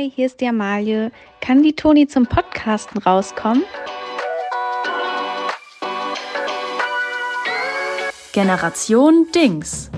Hi, hier ist die Amalie. Kann die Toni zum Podcasten rauskommen? Generation Dings.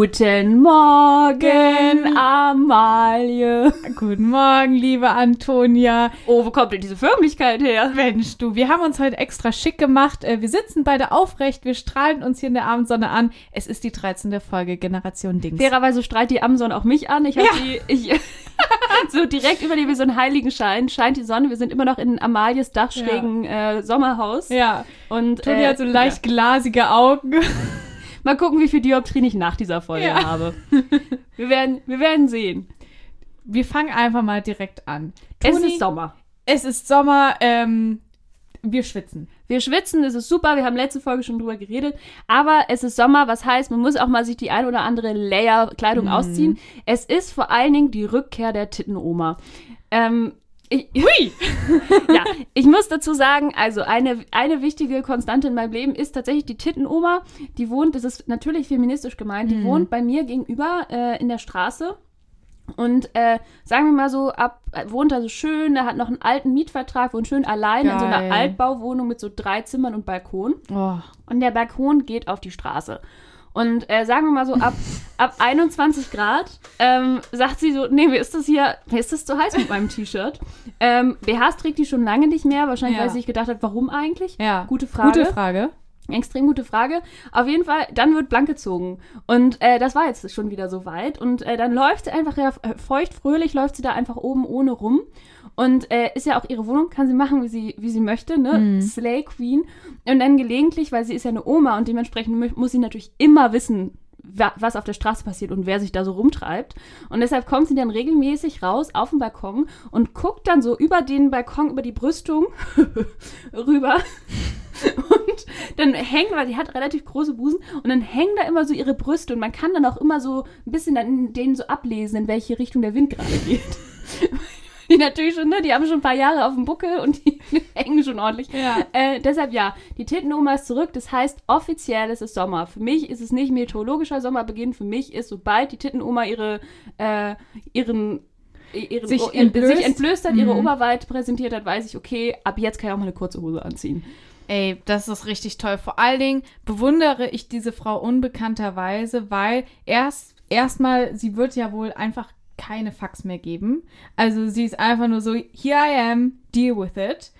Guten Morgen, Amalie. Guten Morgen, liebe Antonia. Oh, wo kommt denn diese Förmlichkeit her? Mensch, du, wir haben uns heute extra schick gemacht. Äh, wir sitzen beide aufrecht, wir strahlen uns hier in der Abendsonne an. Es ist die 13. Folge Generation Dings. Fairerweise strahlt die Amazon auch mich an. Ich habe Ja. die, ich, so direkt über die wie so einen heiligen Schein scheint die Sonne. Wir sind immer noch in Amalies dachschrägen äh, Sommerhaus. Ja, Und Toni äh, hat so leicht glasige Augen. mal gucken, wie viel Dioptrien ich nach dieser Folge Ja. habe. Wir werden, wir werden sehen. Wir fangen einfach mal direkt an. Es Toni, ist Sommer. Es ist Sommer, ähm, wir schwitzen. Wir schwitzen, es ist super, wir haben letzte Folge schon drüber geredet, aber es ist Sommer, was heißt, man muss auch mal sich die ein oder andere Layer Kleidung ausziehen. Es ist vor allen Dingen die Rückkehr der Tittenoma. Ähm, ich, Hui! ich muss dazu sagen, also eine, eine wichtige Konstante in meinem Leben ist tatsächlich die Tittenoma. Die wohnt, das ist natürlich feministisch gemeint, die wohnt bei mir gegenüber äh, in der Straße. Und äh, sagen wir mal so, ab wohnt da so schön, er hat noch einen alten Mietvertrag, wohnt schön allein in so einer Geil. Altbauwohnung mit so drei Zimmern und Balkon. Oh, Und der Balkon geht auf die Straße. Und äh, sagen wir mal so, ab, ab 21 Grad ähm, sagt sie so, nee, mir ist das hier, mir ist das zu heiß mit meinem T-Shirt. Ähm, BHs trägt die schon lange nicht mehr, wahrscheinlich, Ja. weil sie sich gedacht hat, warum eigentlich? ja. Gute Frage. Gute Frage. Extrem gute Frage. Auf jeden Fall, dann wird blank gezogen. Und äh, das war jetzt schon wieder so weit. Und äh, dann läuft sie einfach ja, feucht, fröhlich, läuft sie da einfach oben ohne rum. Und äh, ist ja auch ihre Wohnung, kann sie machen, wie sie, wie sie möchte, ne? Slay Queen. Und dann gelegentlich, weil sie ist ja eine Oma und dementsprechend muss sie natürlich immer wissen, wa was auf der Straße passiert und wer sich da so rumtreibt. Und deshalb kommt sie dann regelmäßig raus auf den Balkon und guckt dann so über den Balkon, über die Brüstung rüber und dann hängen, weil die hat relativ große Busen, und dann hängen da immer so ihre Brüste und man kann dann auch immer so ein bisschen dann in denen so ablesen, in welche Richtung der Wind gerade geht. Die natürlich schon, ne, die haben schon ein paar Jahre auf dem Buckel und die hängen schon ordentlich. Ja. Äh, deshalb ja, die Tittenoma ist zurück. Das heißt, offiziell ist es Sommer. Für mich ist es nicht meteorologischer Sommerbeginn. Für mich ist, sobald die Tittenoma ihre, äh, ihren, ihren, Sich oh, entblößt. Mhm. sich entblößt hat, ihre Oberweite präsentiert hat, weiß ich, okay, ab jetzt kann ich auch mal eine kurze Hose anziehen. Ey, das ist richtig toll. Vor allen Dingen bewundere ich diese Frau unbekannterweise, weil erst erstmal, sie wird ja wohl einfach keine Fax mehr geben. Also sie ist einfach nur so, here I am, deal with it.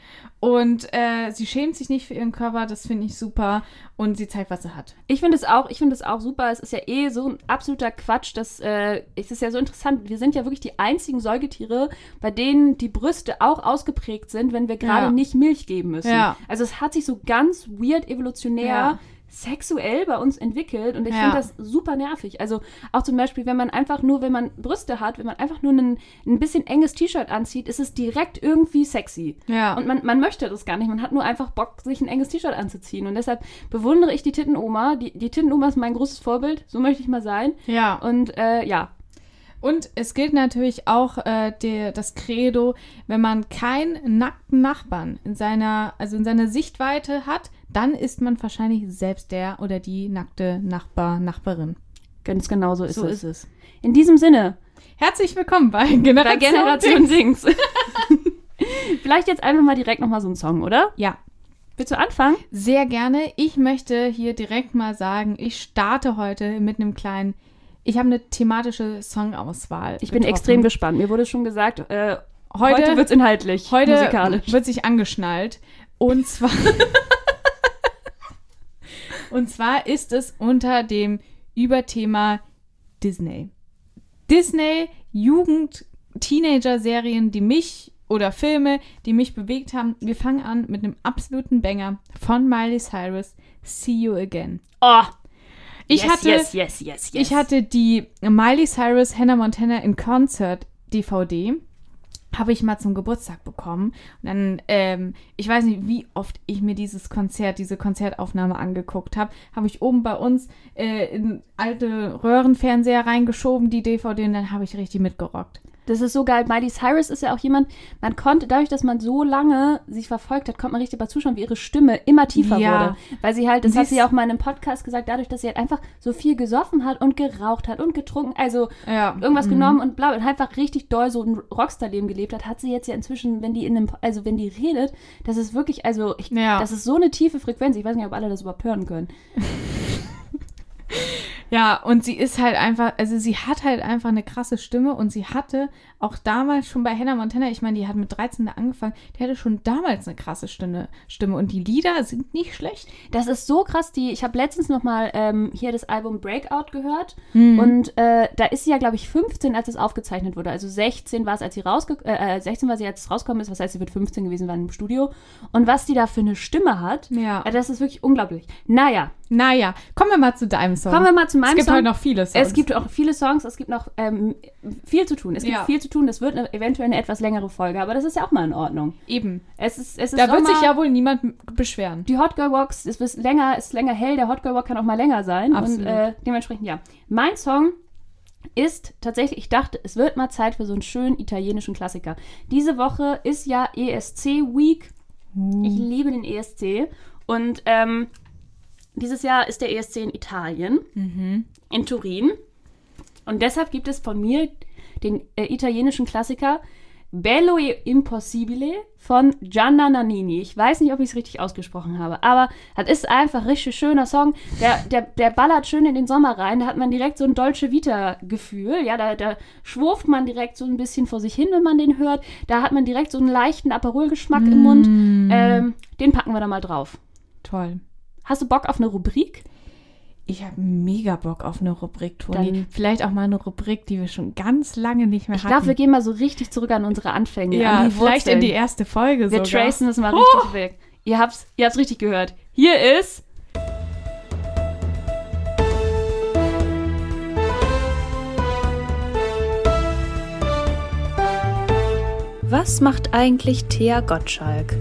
Und äh, sie schämt sich nicht für ihren Körper, das finde ich super. Und sie zeigt, was sie hat. Ich finde es auch, ich finde es auch super. Es ist ja eh so ein absoluter Quatsch, dass äh, es ist ja so interessant. Wir sind ja wirklich die einzigen Säugetiere, bei denen die Brüste auch ausgeprägt sind, wenn wir gerade Ja. nicht Milch geben müssen. Ja. Also es hat sich so ganz weird evolutionär Ja. Sexuell bei uns entwickelt und ich Ja. finde das super nervig. Also auch zum Beispiel, wenn man einfach nur, wenn man Brüste hat, wenn man einfach nur ein, ein bisschen enges T-Shirt anzieht, ist es direkt irgendwie sexy. Ja. Und man, man möchte das gar nicht. Man hat nur einfach Bock, sich ein enges T-Shirt anzuziehen. Und deshalb bewundere ich die Tittenoma. Die, die Tittenoma ist mein großes Vorbild. So möchte ich mal sein. Ja. Und äh, ja, Und es gilt natürlich auch äh, der, das Credo, wenn man keinen nackten Nachbarn in seiner, also in seiner Sichtweite hat, dann ist man wahrscheinlich selbst der oder die nackte Nachbar, Nachbarin. ganz genau so ist So es. ist es. In diesem Sinne, Herzlich willkommen bei Generation, bei Generation Dings. Dings. Vielleicht jetzt einfach mal direkt nochmal so ein Song, oder? Ja, Willst du anfangen? sehr gerne. Ich möchte hier direkt mal sagen, ich starte heute mit einem kleinen, ich habe eine thematische Songauswahl. Ich bin getroffen. extrem gespannt. Mir wurde schon gesagt, äh, Heute, heute, wird's inhaltlich, Heute musikalisch. wird sich angeschnallt. Und zwar. und zwar ist es unter dem Überthema Disney. Disney, Jugend, Teenager-Serien, die mich oder Filme, die mich bewegt haben. Wir fangen an mit einem absoluten Banger von Miley Cyrus. See You Again. Oh, Ich yes, hatte, yes, yes, yes, yes. ich hatte die Miley Cyrus Hannah Montana in Concert DVD. Habe ich mal zum Geburtstag bekommen. Und dann, ähm, ich weiß nicht, wie oft ich mir dieses Konzert, diese Konzertaufnahme angeguckt habe. Habe ich oben bei uns äh, in alte Röhrenfernseher reingeschoben, die DVD, und dann habe ich richtig mitgerockt. Das ist so geil. Miley Cyrus ist ja auch jemand, man konnte, dadurch, dass man so lange sich verfolgt hat, konnte man richtig bei zuschauen, wie ihre Stimme immer tiefer Ja. wurde. Weil sie halt, das Sie hat sie ja auch mal in einem Podcast gesagt, dadurch, dass sie halt einfach so viel gesoffen hat und geraucht hat und getrunken, also Ja. irgendwas Mhm. genommen und bla, und einfach richtig doll so ein Rockstar-Leben gelebt hat, hat sie jetzt ja inzwischen, wenn die in einem, also wenn die redet, das ist wirklich, also ich, Ja. das ist so eine tiefe Frequenz. Ich weiß nicht, ob alle das überhaupt hören können. Ja, und sie ist halt einfach, also sie hat halt einfach eine krasse Stimme und sie hatte auch damals schon bei Hannah Montana, ich meine, die hat mit 13 da angefangen, die hatte schon damals eine krasse Stimme, Stimme und die Lieder sind nicht schlecht. Das ist so krass. Die, ich habe letztens noch mal ähm, hier das Album Breakout gehört Mhm. und äh, da ist sie ja, glaube ich, 15, als es aufgezeichnet wurde. Also 16 war es, als sie rausge äh, äh, 16 war sie, als es rausgekommen ist. Was heißt, sie wird 15 gewesen sein im Studio. Und was die da für eine Stimme hat, Ja. äh, das ist wirklich unglaublich. Naja, Naja, kommen wir mal zu deinem Song. kommen wir mal zu meinem es gibt Song. heute noch viele Songs. Es gibt auch viele Songs, es gibt noch ähm, viel zu tun. Es gibt Ja. viel zu tun. Es wird eine, eventuell eine etwas längere Folge, aber das ist ja auch mal in Ordnung. eben. Es ist, es ist Da wird sich ja wohl niemand beschweren. Die Hot Girl Walks ist bis länger, ist länger hell. Der Hot Girl Walk kann auch mal länger sein. Absolut. Und äh, dementsprechend ja. Mein Song ist tatsächlich, ich dachte, es wird mal Zeit für so einen schönen italienischen Klassiker. Diese Woche ist ja ESC Week. Ich liebe den ESC. Und ähm, dieses Jahr ist der ESC in Italien, in Turin. Und deshalb gibt es von mir den äh, italienischen Klassiker Bello e Impossibile von Gianna Nannini. Ich weiß nicht, ob ich es richtig ausgesprochen habe, aber das ist einfach ein richtig schöner Song. Der, der, der ballert schön in den Sommer rein. Da hat man direkt so ein Dolce Vita-Gefühl. Ja, da, da schwurft man direkt so ein bisschen vor sich hin, wenn man den hört. Da hat man direkt so einen leichten Aperol-Geschmack im Mund. Ähm, den packen wir da mal drauf. Toll. Hast du Bock auf eine Rubrik? Ich habe mega Bock auf eine Rubrik, Toni. Dann- Vielleicht auch mal eine Rubrik, die wir schon ganz lange nicht mehr Ich hatten. glaube, wir gehen mal so richtig zurück an unsere Anfänge. ja, an die vielleicht Wurzeln. in die erste Folge Wir sogar. tracen das mal richtig weg. Ihr habt's, ihr habt's richtig gehört. Hier ist. Was macht eigentlich Thea Gottschalk?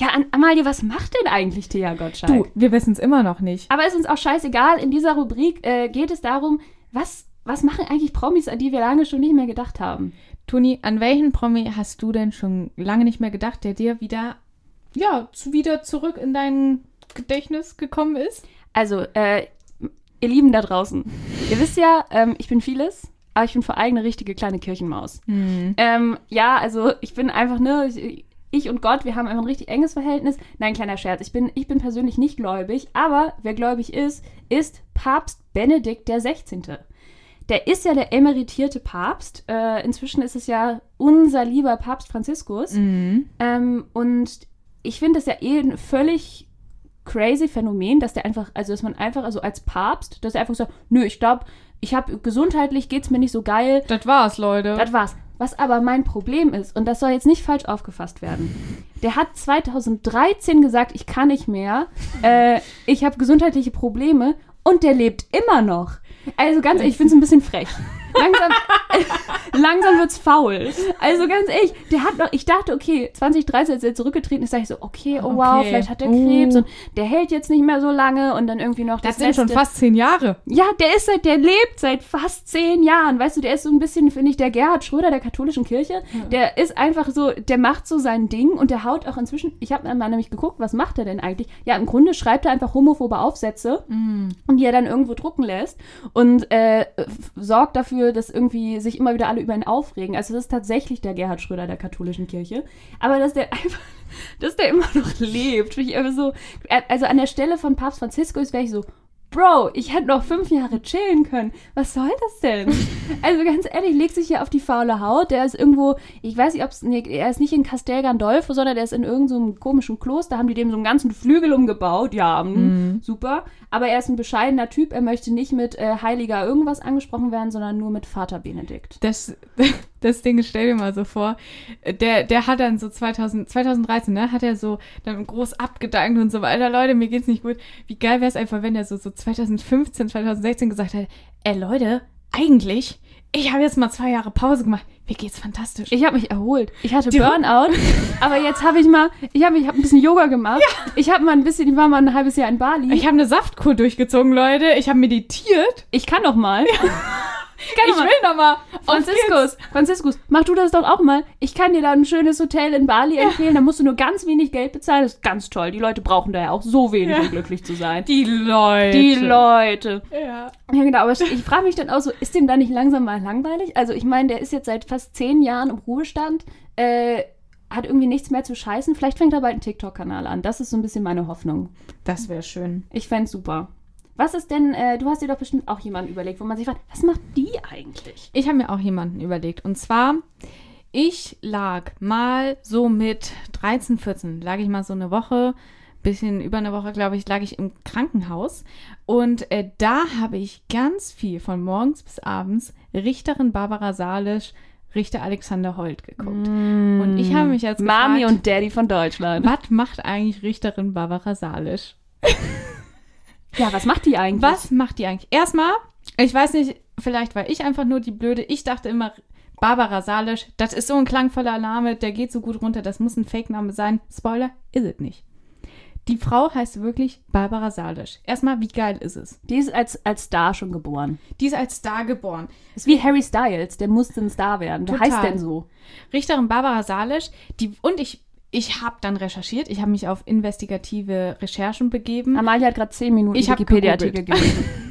Ja, Amalie, was macht denn eigentlich Thea Gottschalk? Du, wir wissen es immer noch nicht. Aber ist uns auch scheißegal. In dieser Rubrik äh, geht es darum, was, was machen eigentlich Promis, an die wir lange schon nicht mehr gedacht haben? Toni, an welchen Promi hast du denn schon lange nicht mehr gedacht, der dir wieder, ja, wieder zurück in dein Gedächtnis gekommen ist? Also, äh, ihr Lieben da draußen, ihr wisst ja, ähm, ich bin vieles, aber ich bin vor allem eine richtige kleine Kirchenmaus. Ähm, ja, also ich bin einfach, ne, ich, ich und Gott, wir haben einfach ein richtig enges Verhältnis. Nein, kleiner Scherz, ich bin, ich bin persönlich nicht gläubig, aber wer gläubig ist, ist Papst Benedikt der 16. Der ist ja der emeritierte Papst. Äh, inzwischen ist es ja unser lieber Papst Franziskus. Ähm, und ich finde das ja eh ein völlig crazy Phänomen, dass der einfach, also dass man einfach, also als Papst, dass er einfach sagt, nö, ich glaube, ich habe gesundheitlich geht's mir nicht so geil, Das war's, Leute. das war's. Was aber mein Problem ist, und das soll jetzt nicht falsch aufgefasst werden, der hat 2013 gesagt, ich kann nicht mehr, äh, ich habe gesundheitliche Probleme und der lebt immer noch. Also ganz ehrlich, ich finde es ein bisschen frech. Langsam, langsam wird's faul. Also ganz ehrlich, der hat noch, ich dachte, okay, 2013, als er zurückgetreten ist, dachte ich so, okay, oh wow, Okay. vielleicht hat der Uh. Krebs und der hält jetzt nicht mehr so lange und dann irgendwie noch das das sind schon letzte- fast zehn Jahre. ja, der ist seit, der lebt seit fast zehn Jahren. Weißt du, der ist so ein bisschen, finde ich, der Gerhard Schröder der katholischen Kirche. Der ist einfach so, der macht so sein Ding und der haut auch inzwischen, ich habe mal nämlich geguckt, was macht er denn eigentlich? Ja, im Grunde schreibt er einfach homophobe Aufsätze und die er dann irgendwo drucken lässt und äh, sorgt dafür, dass irgendwie sich immer wieder alle über ihn aufregen. Also das ist tatsächlich der Gerhard Schröder der katholischen Kirche. Aber dass der einfach, dass der immer noch lebt, finde ich einfach so. Also an der Stelle von Papst Franziskus wäre ich so, Bro, ich hätte noch fünf Jahre chillen können. Was soll das denn? Also ganz ehrlich, legt sich hier auf die faule Haut. Der ist irgendwo, ich weiß nicht, ob es, nee, er ist nicht in Castel Gandolfo, sondern der ist in irgendeinem so einem komischen Kloster, haben die dem so einen ganzen Flügel umgebaut. Ja, mm, super. Aber er ist ein bescheidener Typ. Er möchte nicht mit äh, Heiliger irgendwas angesprochen werden, sondern nur mit Vater Benedikt. Das, das Ding, stell dir mal so vor, der, der hat dann so 2000, 2013, ne, hat er so dann groß abgedankt und so weiter, Leute, mir geht's nicht gut. Wie geil wäre es einfach, wenn er so, so 2015, 2016 gesagt hat, ey Leute, eigentlich, ich habe jetzt mal zwei Jahre Pause gemacht, mir geht's fantastisch. Ich habe mich erholt. Ich hatte Burnout, aber jetzt habe ich mal, ich habe ich hab ein bisschen Yoga gemacht. Ich habe mal ein bisschen, ich war mal ein halbes Jahr in Bali. Ich habe eine Saftkur durchgezogen, Leute, ich habe meditiert. Ich kann doch mal. kann Ich mal. will noch mal. auf Franziskus, Franziskus, mach du das doch auch mal. Ich kann dir da ein schönes Hotel in Bali empfehlen. Da musst du nur ganz wenig Geld bezahlen. Das ist ganz toll. Die Leute brauchen da ja auch so wenig, Ja. um glücklich zu sein. Die Leute. Die Leute. Ja. Ja, genau, aber ich, ich frage mich dann auch so, ist dem da nicht langsam mal langweilig? Also ich meine, der ist jetzt seit fast zehn Jahren im Ruhestand, äh, hat irgendwie nichts mehr zu scheißen. Vielleicht fängt er bald einen TikTok-Kanal an. Das ist so ein bisschen meine Hoffnung. Das wäre schön. Ich fände super. Was ist denn, äh, du hast dir doch bestimmt auch jemanden überlegt, wo man sich fragt, was macht die eigentlich? Ich habe mir auch jemanden überlegt. Und zwar, ich lag mal so mit 13, 14, lag ich mal so eine Woche, bisschen über eine Woche, glaube ich, lag ich im Krankenhaus. Und äh, da habe ich ganz viel von morgens bis abends Richterin Barbara Salisch, Richter Alexander Holt geguckt. Und ich habe mich jetzt Mami gefragt, und Daddy von Deutschland. was macht eigentlich Richterin Barbara Salisch? Ja, was macht die eigentlich? Was macht die eigentlich? Erstmal, ich weiß nicht, vielleicht war ich einfach nur die Blöde. Ich dachte immer, Barbara Salisch, das ist so ein klangvoller Name, der geht so gut runter, das muss ein Fake-Name sein. Spoiler, ist es nicht. Die Frau heißt wirklich Barbara Salisch. Erstmal, wie geil ist es? Die ist als, als Star schon geboren. Die ist als Star geboren. Ist wie Harry Styles, der musste ein Star werden. Wer heißt denn so? Richterin Barbara Salisch, die, und ich, ich habe dann recherchiert, ich habe mich auf investigative Recherchen begeben. Amalia hat gerade zehn Minuten Wikipedia-Artikel gelesen.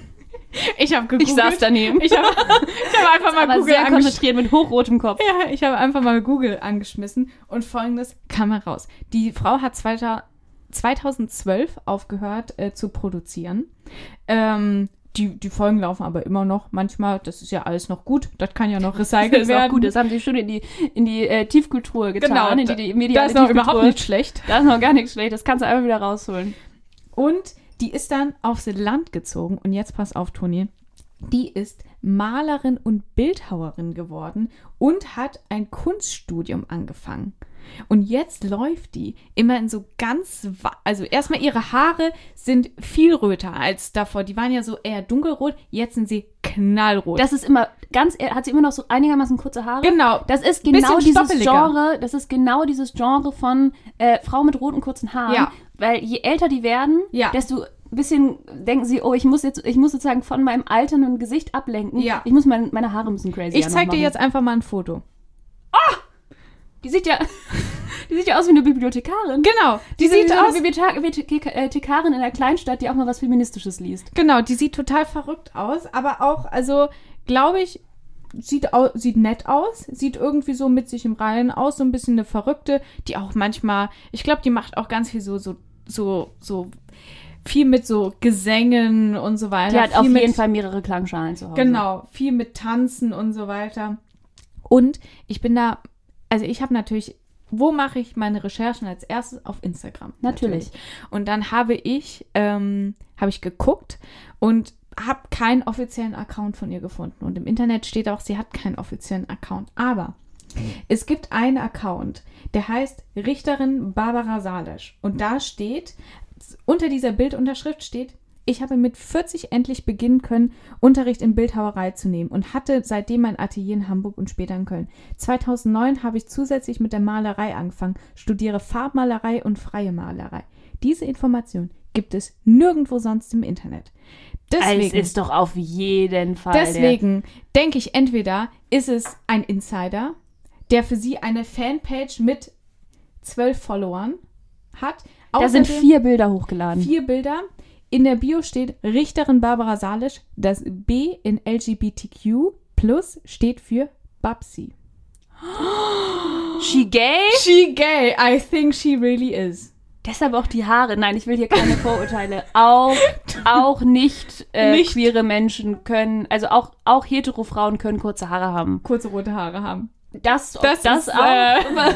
Ich habe gegoogelt. Ich saß daneben. Ich habe hab einfach mal Google sehr konzentriert mit hochrotem Kopf. Ja, ich habe einfach mal Google angeschmissen und folgendes kam heraus. Die Frau hat 2000 2012 aufgehört äh, zu produzieren. Ähm, die, die Folgen laufen aber immer noch. Manchmal, das ist ja alles noch gut. Das kann ja noch Das recycelt ist werden. auch gut, das haben sie schon in die, in die äh, Tiefkultur getan, Genau, in die, die mediale ist noch überhaupt nicht schlecht. Da ist noch gar nichts schlecht, das kannst du einfach wieder rausholen. Und die ist dann aufs Land gezogen. Und jetzt pass auf, Toni. Die ist Malerin und Bildhauerin geworden und hat ein Kunststudium angefangen. Und jetzt läuft die immer in so ganz, also erstmal ihre Haare sind viel röter als davor. Die waren ja so eher dunkelrot, jetzt sind sie knallrot. Das ist immer, ganz, hat sie immer noch so einigermaßen kurze Haare? genau. Das ist genau dieses. Genre, das ist genau dieses Genre von äh, Frau mit roten kurzen Haaren. Ja. Weil je älter die werden, Ja. desto ein bisschen denken sie, oh, ich muss jetzt, ich muss sozusagen von meinem alternden Gesicht ablenken. Ja. Ich muss mein, meine Haare ein bisschen crazy Ich zeig dir jetzt einfach mal ein Foto. Die sieht ja, die sieht ja aus wie eine Bibliothekarin. Genau. Die, Die sieht sieht aus. eine Bibliothek- Bibliothekarin in einer Kleinstadt, die auch mal was Feministisches liest. Genau, die sieht total verrückt aus, aber auch, also, glaube ich, sieht, au sieht nett aus, sieht irgendwie so mit sich im Reinen aus, so ein bisschen eine Verrückte, die auch manchmal, ich glaube, die macht auch ganz viel so, so, so, so viel mit so Gesängen und so weiter. Die hat viel auf jeden Fall mehrere Klangschalen zu Hause. Genau, viel mit Tanzen und so weiter. Und ich bin da, also ich habe natürlich, wo mache ich meine Recherchen als erstes? Auf Instagram. Natürlich. Und dann habe ich, ähm, habe ich geguckt und habe keinen offiziellen Account von ihr gefunden. Und im Internet steht auch, sie hat keinen offiziellen Account. Aber es gibt einen Account, der heißt Richterin Barbara Salisch. Und da steht, unter dieser Bildunterschrift steht, ich habe mit 40 endlich beginnen können, Unterricht in Bildhauerei zu nehmen und hatte seitdem ein Atelier in Hamburg und später in Köln. 2009 habe ich zusätzlich mit der Malerei angefangen, studiere Farbmalerei und freie Malerei. Diese Information gibt es nirgendwo sonst im Internet. Es Deswegen, ist doch auf jeden Fall. deswegen denke ich, entweder ist es ein Insider, der für sie eine Fanpage mit zwölf Followern hat. Da sind Außerdem- vier Bilder hochgeladen. vier Bilder. In der Bio steht Richterin Barbara Salisch. Das B in LGBTQ plus steht für Babsi. She gay? She gay. I think she really is. Deshalb auch die Haare. Nein, ich will hier keine Vorurteile. Auch, auch nicht, äh, Nicht. queere Menschen können, also auch, auch hetero Frauen können kurze Haare haben. Kurze rote Haare haben. Das, Das das, ist, auch. äh,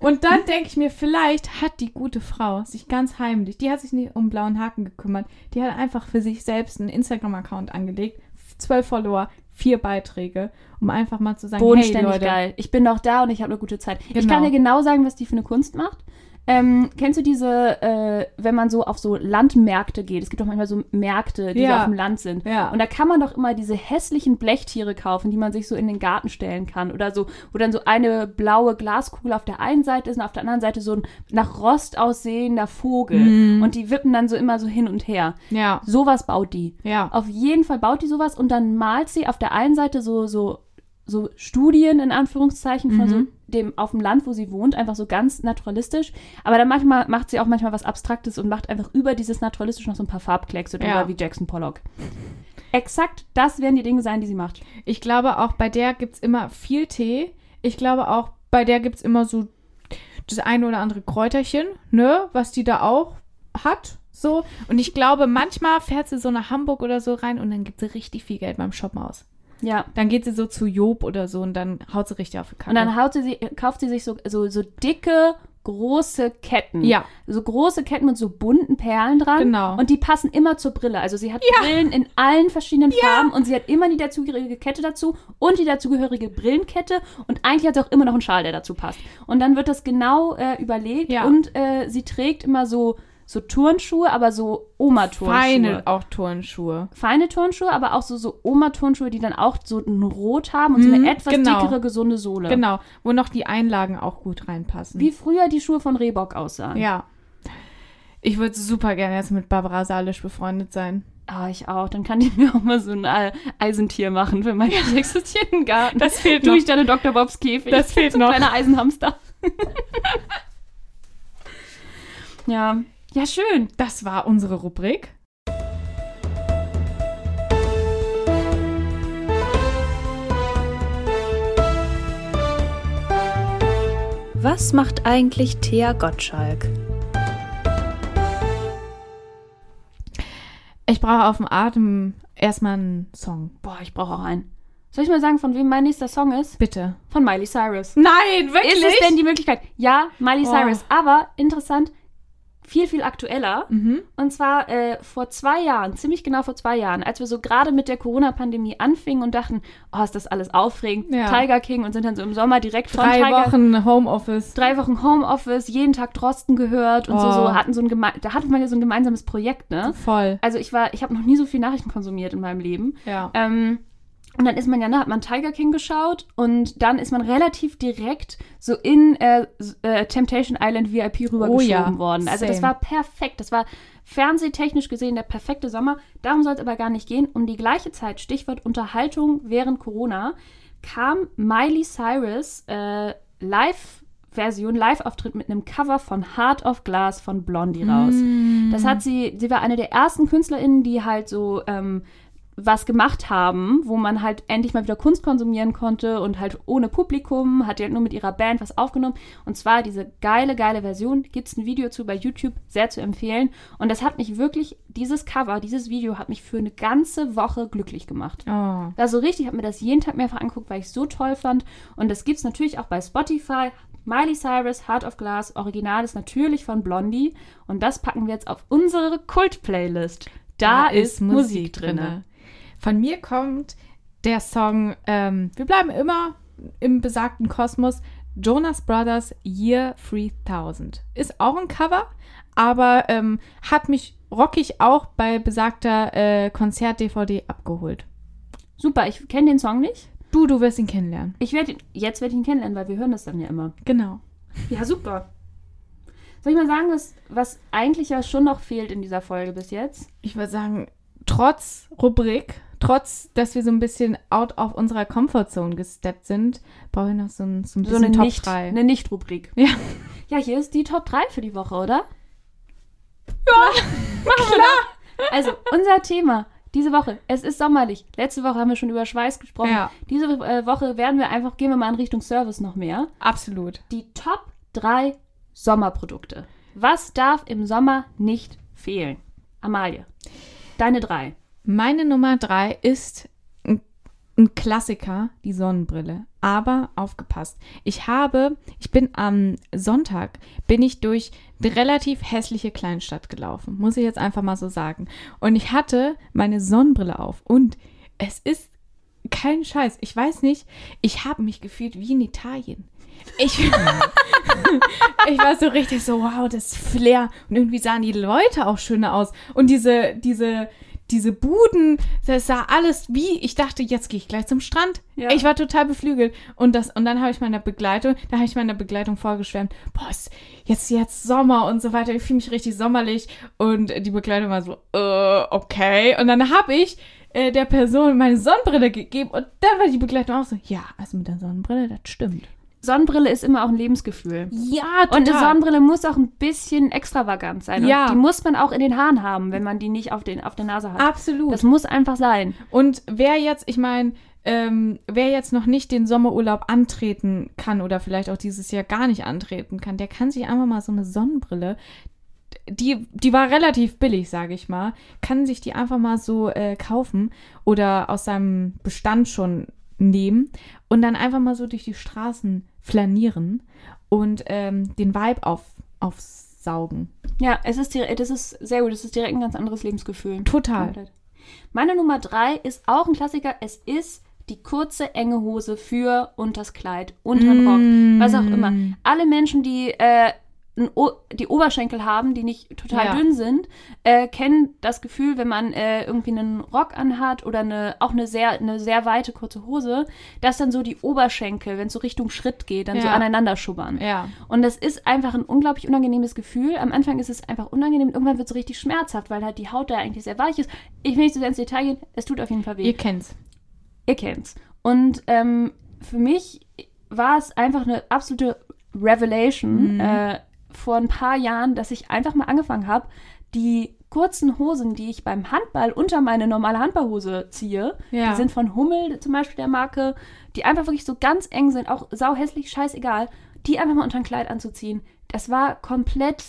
Und dann denke ich mir, vielleicht hat die gute Frau sich ganz heimlich, die hat sich nicht um blauen Haken gekümmert, die hat einfach für sich selbst einen Instagram-Account angelegt, zwölf Follower, vier Beiträge, um einfach mal zu sagen, hey Leute, geil. Ich bin doch da und ich habe eine gute Zeit. Ich Genau. kann dir genau sagen, was die für eine Kunst macht. Ähm, kennst du diese, äh, wenn man so auf so Landmärkte geht? Es gibt doch manchmal so Märkte, die so Ja. auf dem Land sind. Ja. Und da kann man doch immer diese hässlichen Blechtiere kaufen, die man sich so in den Garten stellen kann. Oder so, wo dann so eine blaue Glaskugel auf der einen Seite ist und auf der anderen Seite so ein nach Rost aussehender Vogel. Mhm. Und die wippen dann so immer so hin und her. Ja. Sowas baut die. Ja. Auf jeden Fall baut die sowas und dann malt sie auf der einen Seite so, so, so Studien in Anführungszeichen von Mhm. so dem auf dem Land, wo sie wohnt, einfach so ganz naturalistisch. Aber dann manchmal macht sie auch manchmal was Abstraktes und macht einfach über dieses Naturalistisch noch so ein paar Farbkleckse drüber, Ja. wie Jackson Pollock. Exakt das werden die Dinge sein, die sie macht. Ich glaube auch, bei der gibt es immer viel Tee. Ich glaube auch, bei der gibt es immer so das eine oder andere Kräuterchen, ne, was die da auch hat. So. Und ich glaube, manchmal fährt sie so nach Hamburg oder so rein und dann gibt sie richtig viel Geld beim Shoppen aus. Ja. Dann geht sie so zu Job oder so und dann haut sie richtig auf die Kacke. Und dann haut sie, kauft sie sich so, so, so dicke, große Ketten. Ja. So große Ketten mit so bunten Perlen dran. Genau. Und die passen immer zur Brille. Also sie hat Brillen in allen verschiedenen Farben und sie hat immer die dazugehörige Kette dazu und die dazugehörige Brillenkette und eigentlich hat sie auch immer noch einen Schal, der dazu passt. Und dann wird das genau äh, überlegt Ja. und äh, sie trägt immer so, so Turnschuhe, aber so Oma-Turnschuhe. Feine auch Turnschuhe. Feine Turnschuhe, aber auch so, so Oma-Turnschuhe, die dann auch so ein Rot haben und so Mhm, eine etwas genau. dickere, gesunde Sohle. Genau, wo noch die Einlagen auch gut reinpassen. Wie früher die Schuhe von Reebok aussahen. Ja. Ich würde super gerne jetzt mit Barbara Salisch befreundet sein. Ah, ich auch. Dann kann ich mir auch mal so ein Ei- Eisentier machen für meinen nicht existierenden Garten. Das fehlt noch. ich deine Dr. Bobs Käfig. Das fehlt so ein noch. kleiner Eisenhamster. ja. Ja, schön. Das war unsere Rubrik. Was macht eigentlich Thea Gottschalk? Ich brauche auf dem Atem erstmal einen Song. Boah, ich brauche auch einen. Soll ich mal sagen, von wem mein nächster Song ist? Bitte. Von Miley Cyrus. Nein, wirklich? Ist es denn die Möglichkeit? Ja, Miley Oh. Cyrus. Aber interessant, viel, viel aktueller. Mhm. Und zwar äh, vor zwei Jahren, ziemlich genau vor zwei Jahren, als wir so gerade mit der Corona-Pandemie anfingen und dachten, oh, ist das alles aufregend, Ja. Tiger King und sind dann so im Sommer direkt von Drei Tiger Wochen Homeoffice. drei Wochen Homeoffice, jeden Tag Drosten gehört und so, Oh. so hatten so ein geme da hatte man ja so ein gemeinsames Projekt, ne? Voll. Also ich war, ich habe noch nie so viel Nachrichten konsumiert in meinem Leben. Ja. Ähm, und dann ist man ja, ne, hat man Tiger King geschaut und dann ist man relativ direkt so in äh, äh, Temptation Island VIP rübergeschoben ja, worden. Also das same. war perfekt. Das war fernsehtechnisch gesehen der perfekte Sommer. Darum soll es aber gar nicht gehen. Um die gleiche Zeit, Stichwort Unterhaltung während Corona, kam Miley Cyrus äh, live Version, Live-Auftritt mit einem Cover von Heart of Glass von Blondie raus. Mm. Das hat sie, sie war eine der ersten KünstlerInnen, die halt so ähm, was gemacht haben, wo man halt endlich mal wieder Kunst konsumieren konnte und halt ohne Publikum, hat die halt nur mit ihrer Band was aufgenommen. Und zwar diese geile, geile Version, gibt es ein Video zu bei YouTube, sehr zu empfehlen. Und das hat mich wirklich, dieses Cover, dieses Video hat mich für eine ganze Woche glücklich gemacht. Oh. War so richtig, habe mir das jeden Tag mehrfach angeguckt, weil ich es so toll fand. Und das gibt es natürlich auch bei Spotify. Miley Cyrus, Heart of Glass, Original ist natürlich von Blondie. Und das packen wir jetzt auf unsere Kult-Playlist. Da, ist Musik drinne. Von mir kommt der Song, ähm, wir bleiben immer im besagten Kosmos, Jonas Brothers Year 3000. Ist auch ein Cover, aber ähm, hat mich rockig auch bei besagter äh, Konzert-DVD abgeholt. Super, ich kenne den Song nicht. Du, du wirst ihn kennenlernen. Ich werde jetzt werde ich ihn kennenlernen, weil wir hören das dann ja immer. Genau. Ja, super. Soll ich mal sagen, was, was eigentlich ja schon noch fehlt in dieser Folge bis jetzt? Ich würde sagen, trotz Rubrik, trotz, dass wir so ein bisschen out of unserer Comfortzone gesteppt sind, brauche ich noch so ein, so ein So bisschen eine Top Nicht, 3. eine Nicht-Rubrik. Ja. Ja, hier ist die Top 3 für die Woche, oder? Ja, Klar. Also, unser Thema diese Woche, es ist sommerlich. Letzte Woche haben wir schon über Schweiß gesprochen. Ja. Diese äh, Woche werden wir einfach, gehen wir mal in Richtung Service noch mehr. absolut. Die Top 3 Sommerprodukte. Was darf im Sommer nicht fehlen? Amalie, deine drei. Meine Nummer drei ist ein, ein Klassiker, die Sonnenbrille. Aber aufgepasst. Ich habe, ich bin am Sonntag, bin ich durch eine relativ hässliche Kleinstadt gelaufen. Muss ich jetzt einfach mal so sagen. Und ich hatte meine Sonnenbrille auf. Und es ist kein Scheiß. Ich weiß nicht, ich habe mich gefühlt wie in Italien. ich, ich war so richtig so, wow, das Flair. Und irgendwie sahen die Leute auch schöner aus. Und diese, diese, diese Buden, das sah alles wie, ich dachte, jetzt gehe ich gleich zum Strand. Ja. Ich war total beflügelt. Und das, und dann habe ich meiner Begleitung, da habe ich meiner Begleitung vorgeschwärmt, boah, ist jetzt, jetzt Sommer und so weiter. Ich fühle mich richtig sommerlich. Und die Begleitung war so, äh, okay. Und dann habe ich äh, der Person meine Sonnenbrille gegeben und dann war die Begleitung auch so, ja, also mit der Sonnenbrille, das stimmt. Sonnenbrille ist immer auch ein Lebensgefühl. Ja, Und eine Sonnenbrille muss auch ein bisschen extravagant sein. Ja. Und die muss man auch in den Haaren haben, wenn man die nicht auf, den, auf der Nase hat. Absolut. Das muss einfach sein. Und wer jetzt, ich meine, ähm, wer jetzt noch nicht den Sommerurlaub antreten kann oder vielleicht auch dieses Jahr gar nicht antreten kann, der kann sich einfach mal so eine Sonnenbrille, die, die war relativ billig, sage ich mal, kann sich die einfach mal so äh, kaufen oder aus seinem Bestand schon nehmen und dann einfach mal so durch die Straßen flanieren und ähm, den Vibe auf, aufsaugen. Ja, es ist direkt, das ist sehr gut. Das ist direkt ein ganz anderes Lebensgefühl. Total. Komplett. Meine Nummer drei ist auch ein Klassiker. Es ist die kurze, enge Hose für unters Kleid, unter den Rock, was auch immer. Alle Menschen, die äh, die Oberschenkel haben, die nicht total Ja. dünn sind, äh, kennen das Gefühl, wenn man äh, irgendwie einen Rock anhat oder eine, auch eine sehr, eine sehr weite kurze Hose, dass dann so die Oberschenkel, wenn es so Richtung Schritt geht, dann so Ja. aneinander schubbern. Ja. Und das ist einfach ein unglaublich unangenehmes Gefühl. Am Anfang ist es einfach unangenehm irgendwann wird es so richtig schmerzhaft, weil halt die Haut da eigentlich sehr weich ist. Ich will nicht so sehr ins Detail gehen, es tut auf jeden Fall weh. Ihr kennt's. Ihr kennt's. Und ähm, für mich war es einfach eine absolute Revelation Mhm. äh, vor ein paar Jahren, dass ich einfach mal angefangen habe, die kurzen Hosen, die ich beim Handball unter meine normale Handballhose ziehe, Ja. die sind von Hummel zum Beispiel der Marke, die einfach wirklich so ganz eng sind, auch sauhässlich, scheißegal, die einfach mal unter ein Kleid anzuziehen. Das war komplett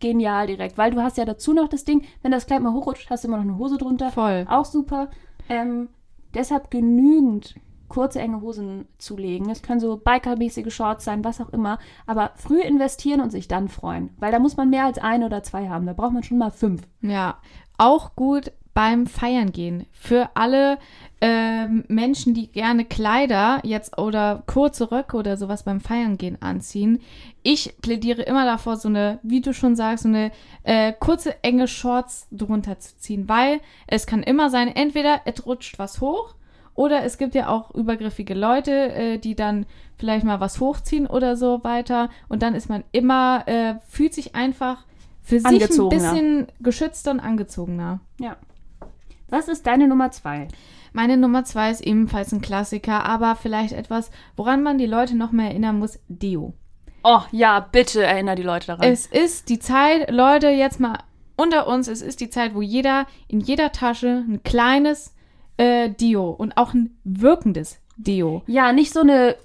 genial direkt, weil du hast ja dazu noch das Ding, wenn das Kleid mal hochrutscht, hast du immer noch eine Hose drunter. Voll. Auch super. Ähm, deshalb genügend kurze, enge Hosen zulegen. Es können so bikermäßige Shorts sein, was auch immer. Aber früh investieren und sich dann freuen. Weil da muss man mehr als ein oder zwei haben. Da braucht man schon mal fünf. Ja, auch gut beim Feiern gehen. Für alle ähm, Menschen, die gerne Kleider jetzt oder kurze Röcke oder sowas beim Feiern gehen anziehen. Ich plädiere immer davor, so eine, wie du schon sagst, so eine äh, kurze, enge Shorts drunter zu ziehen, weil es kann immer sein, entweder es rutscht was hoch oder es gibt ja auch übergriffige Leute, äh, die dann vielleicht mal was hochziehen oder so weiter. Und dann ist man immer, äh, fühlt sich einfach für sich ein bisschen geschützter und angezogener. Ja. Was ist deine Nummer zwei? Meine Nummer zwei ist ebenfalls ein Klassiker, aber vielleicht etwas, woran man die Leute noch mehr erinnern muss, Deo. Oh, ja, bitte erinnere die Leute daran. Es ist die Zeit, Leute, jetzt mal unter uns, es ist die Zeit, wo jeder in jeder Tasche ein kleines äh, Deo und auch ein wirkendes Deo. ja, nicht so eine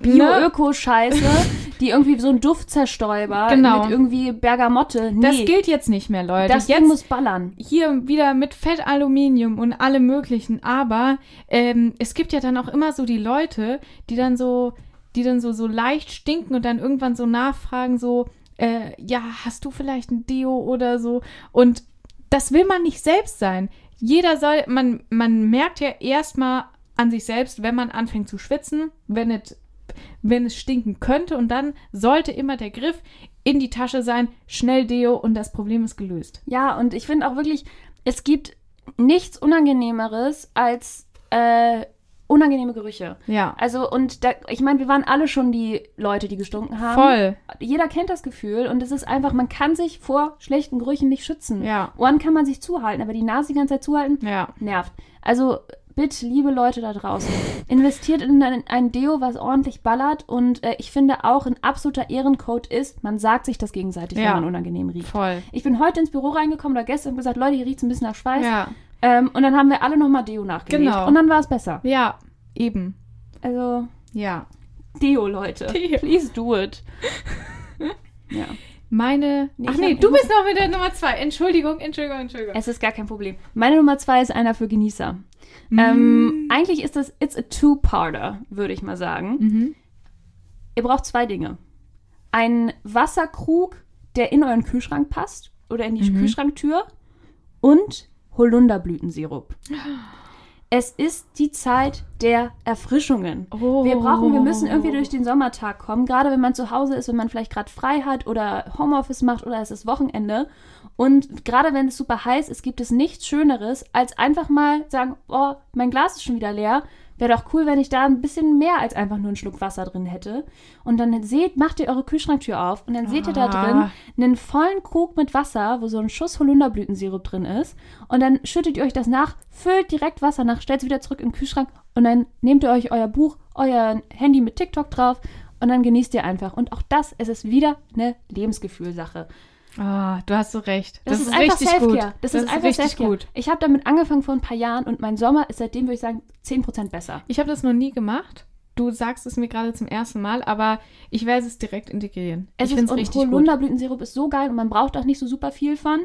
Ne? Bio-Öko-Scheiße, die irgendwie so ein Duftzerstäuber Genau. mit irgendwie Bergamotte. Nee, Das gilt jetzt nicht mehr, Leute. das jetzt Ding muss ballern. hier wieder mit Fettaluminium und allem möglichen, aber ähm, es gibt ja dann auch immer so die Leute, die dann so, die dann so, so leicht stinken und dann irgendwann so nachfragen, so, äh, ja, hast du vielleicht ein Deo oder so? Und das will man nicht selbst sein. Jeder soll, man, man merkt ja erstmal an sich selbst, wenn man anfängt zu schwitzen, wenn es wenn es stinken könnte und dann sollte immer der Griff in die Tasche sein, schnell Deo und das Problem ist gelöst. Ja, und ich finde auch wirklich, es gibt nichts Unangenehmeres als äh, unangenehme Gerüche. Ja. Also, und da, ich meine, wir waren alle schon die Leute, die gestunken haben. Voll. Jeder kennt das Gefühl und es ist einfach, man kann sich vor schlechten Gerüchen nicht schützen. Ja. Ohren kann man sich zuhalten, aber die Nase die ganze Zeit zuhalten, Ja. nervt. Also, bitte, liebe Leute da draußen, investiert in ein, ein Deo, was ordentlich ballert und äh, ich finde auch ein absoluter Ehrencode ist, man sagt sich das gegenseitig, Ja. wenn man unangenehm riecht. Voll. Ich bin heute ins Büro reingekommen oder gestern und gesagt, Leute, hier riecht es ein bisschen nach Schweiß. Ja. Ähm, und dann haben wir alle nochmal Deo nachgelegt. Genau. Und dann war es besser. Ja, eben. Also, Ja. Deo, Leute. Deo. Please do it. ja. Meine. Nee, Ach nee, du bist noch mit der Nummer zwei. Entschuldigung, Entschuldigung, Entschuldigung. Es ist gar kein Problem. Meine Nummer zwei ist einer für Genießer. Mm. Ähm, eigentlich ist das, it's a two-parter, würde ich mal sagen. Mhm. Ihr braucht zwei Dinge. Einen Wasserkrug, der in euren Kühlschrank passt oder in die Mhm. Kühlschranktür und Holunderblütensirup. Es ist die Zeit der Erfrischungen. Oh. Wir brauchen, wir müssen irgendwie durch den Sommertag kommen, gerade wenn man zu Hause ist, wenn man vielleicht gerade frei hat oder Homeoffice macht oder es ist Wochenende. Und gerade wenn es super heiß ist, gibt es nichts Schöneres, als einfach mal sagen, oh, mein Glas ist schon wieder leer. Wäre doch cool, wenn ich da ein bisschen mehr als einfach nur einen Schluck Wasser drin hätte. Und dann seht, macht ihr eure Kühlschranktür auf und dann seht ihr da Ah. drin einen vollen Krug mit Wasser, wo so ein Schuss Holunderblütensirup drin ist. Und dann schüttet ihr euch das nach, füllt direkt Wasser nach, stellt es wieder zurück in den Kühlschrank und dann nehmt ihr euch euer Buch, euer Handy mit TikTok drauf und dann genießt ihr einfach. Und auch das, es ist wieder eine Lebensgefühlsache. Ah, du hast so recht. Das, Das, ist, einfach richtig gut. Selfcare. Das, ist einfach richtig Selfcare. gut. Ich habe damit angefangen vor ein paar Jahren und mein Sommer ist seitdem, würde ich sagen, 10% besser. Ich habe das noch nie gemacht. Du sagst es mir gerade zum ersten Mal, aber ich werde es direkt integrieren. Es ich ist, finde es richtig gut. Holunderblütensirup ist so geil und man braucht auch nicht so super viel von.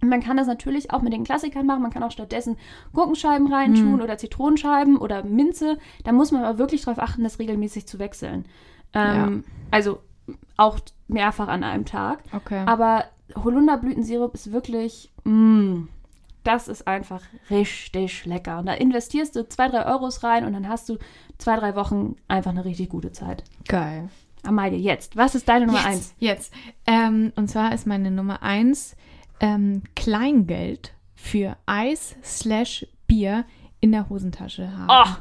Und man kann das natürlich auch mit den Klassikern machen. Man kann auch stattdessen Gurkenscheiben reintun Hm. oder Zitronenscheiben oder Minze. Da muss man aber wirklich darauf achten, das regelmäßig zu wechseln. Ähm, Also auch mehrfach an einem Tag. Okay. Aber Holunderblütensirup ist wirklich, mm, das ist einfach richtig lecker. Und da investierst du zwei, drei Euros rein und dann hast du zwei, drei Wochen einfach eine richtig gute Zeit. Geil. Amalie, jetzt, was ist deine Nummer jetzt, eins? Jetzt. Ähm, und zwar ist meine Nummer eins ähm, Kleingeld für Eis slash Bier in der Hosentasche haben. Oh,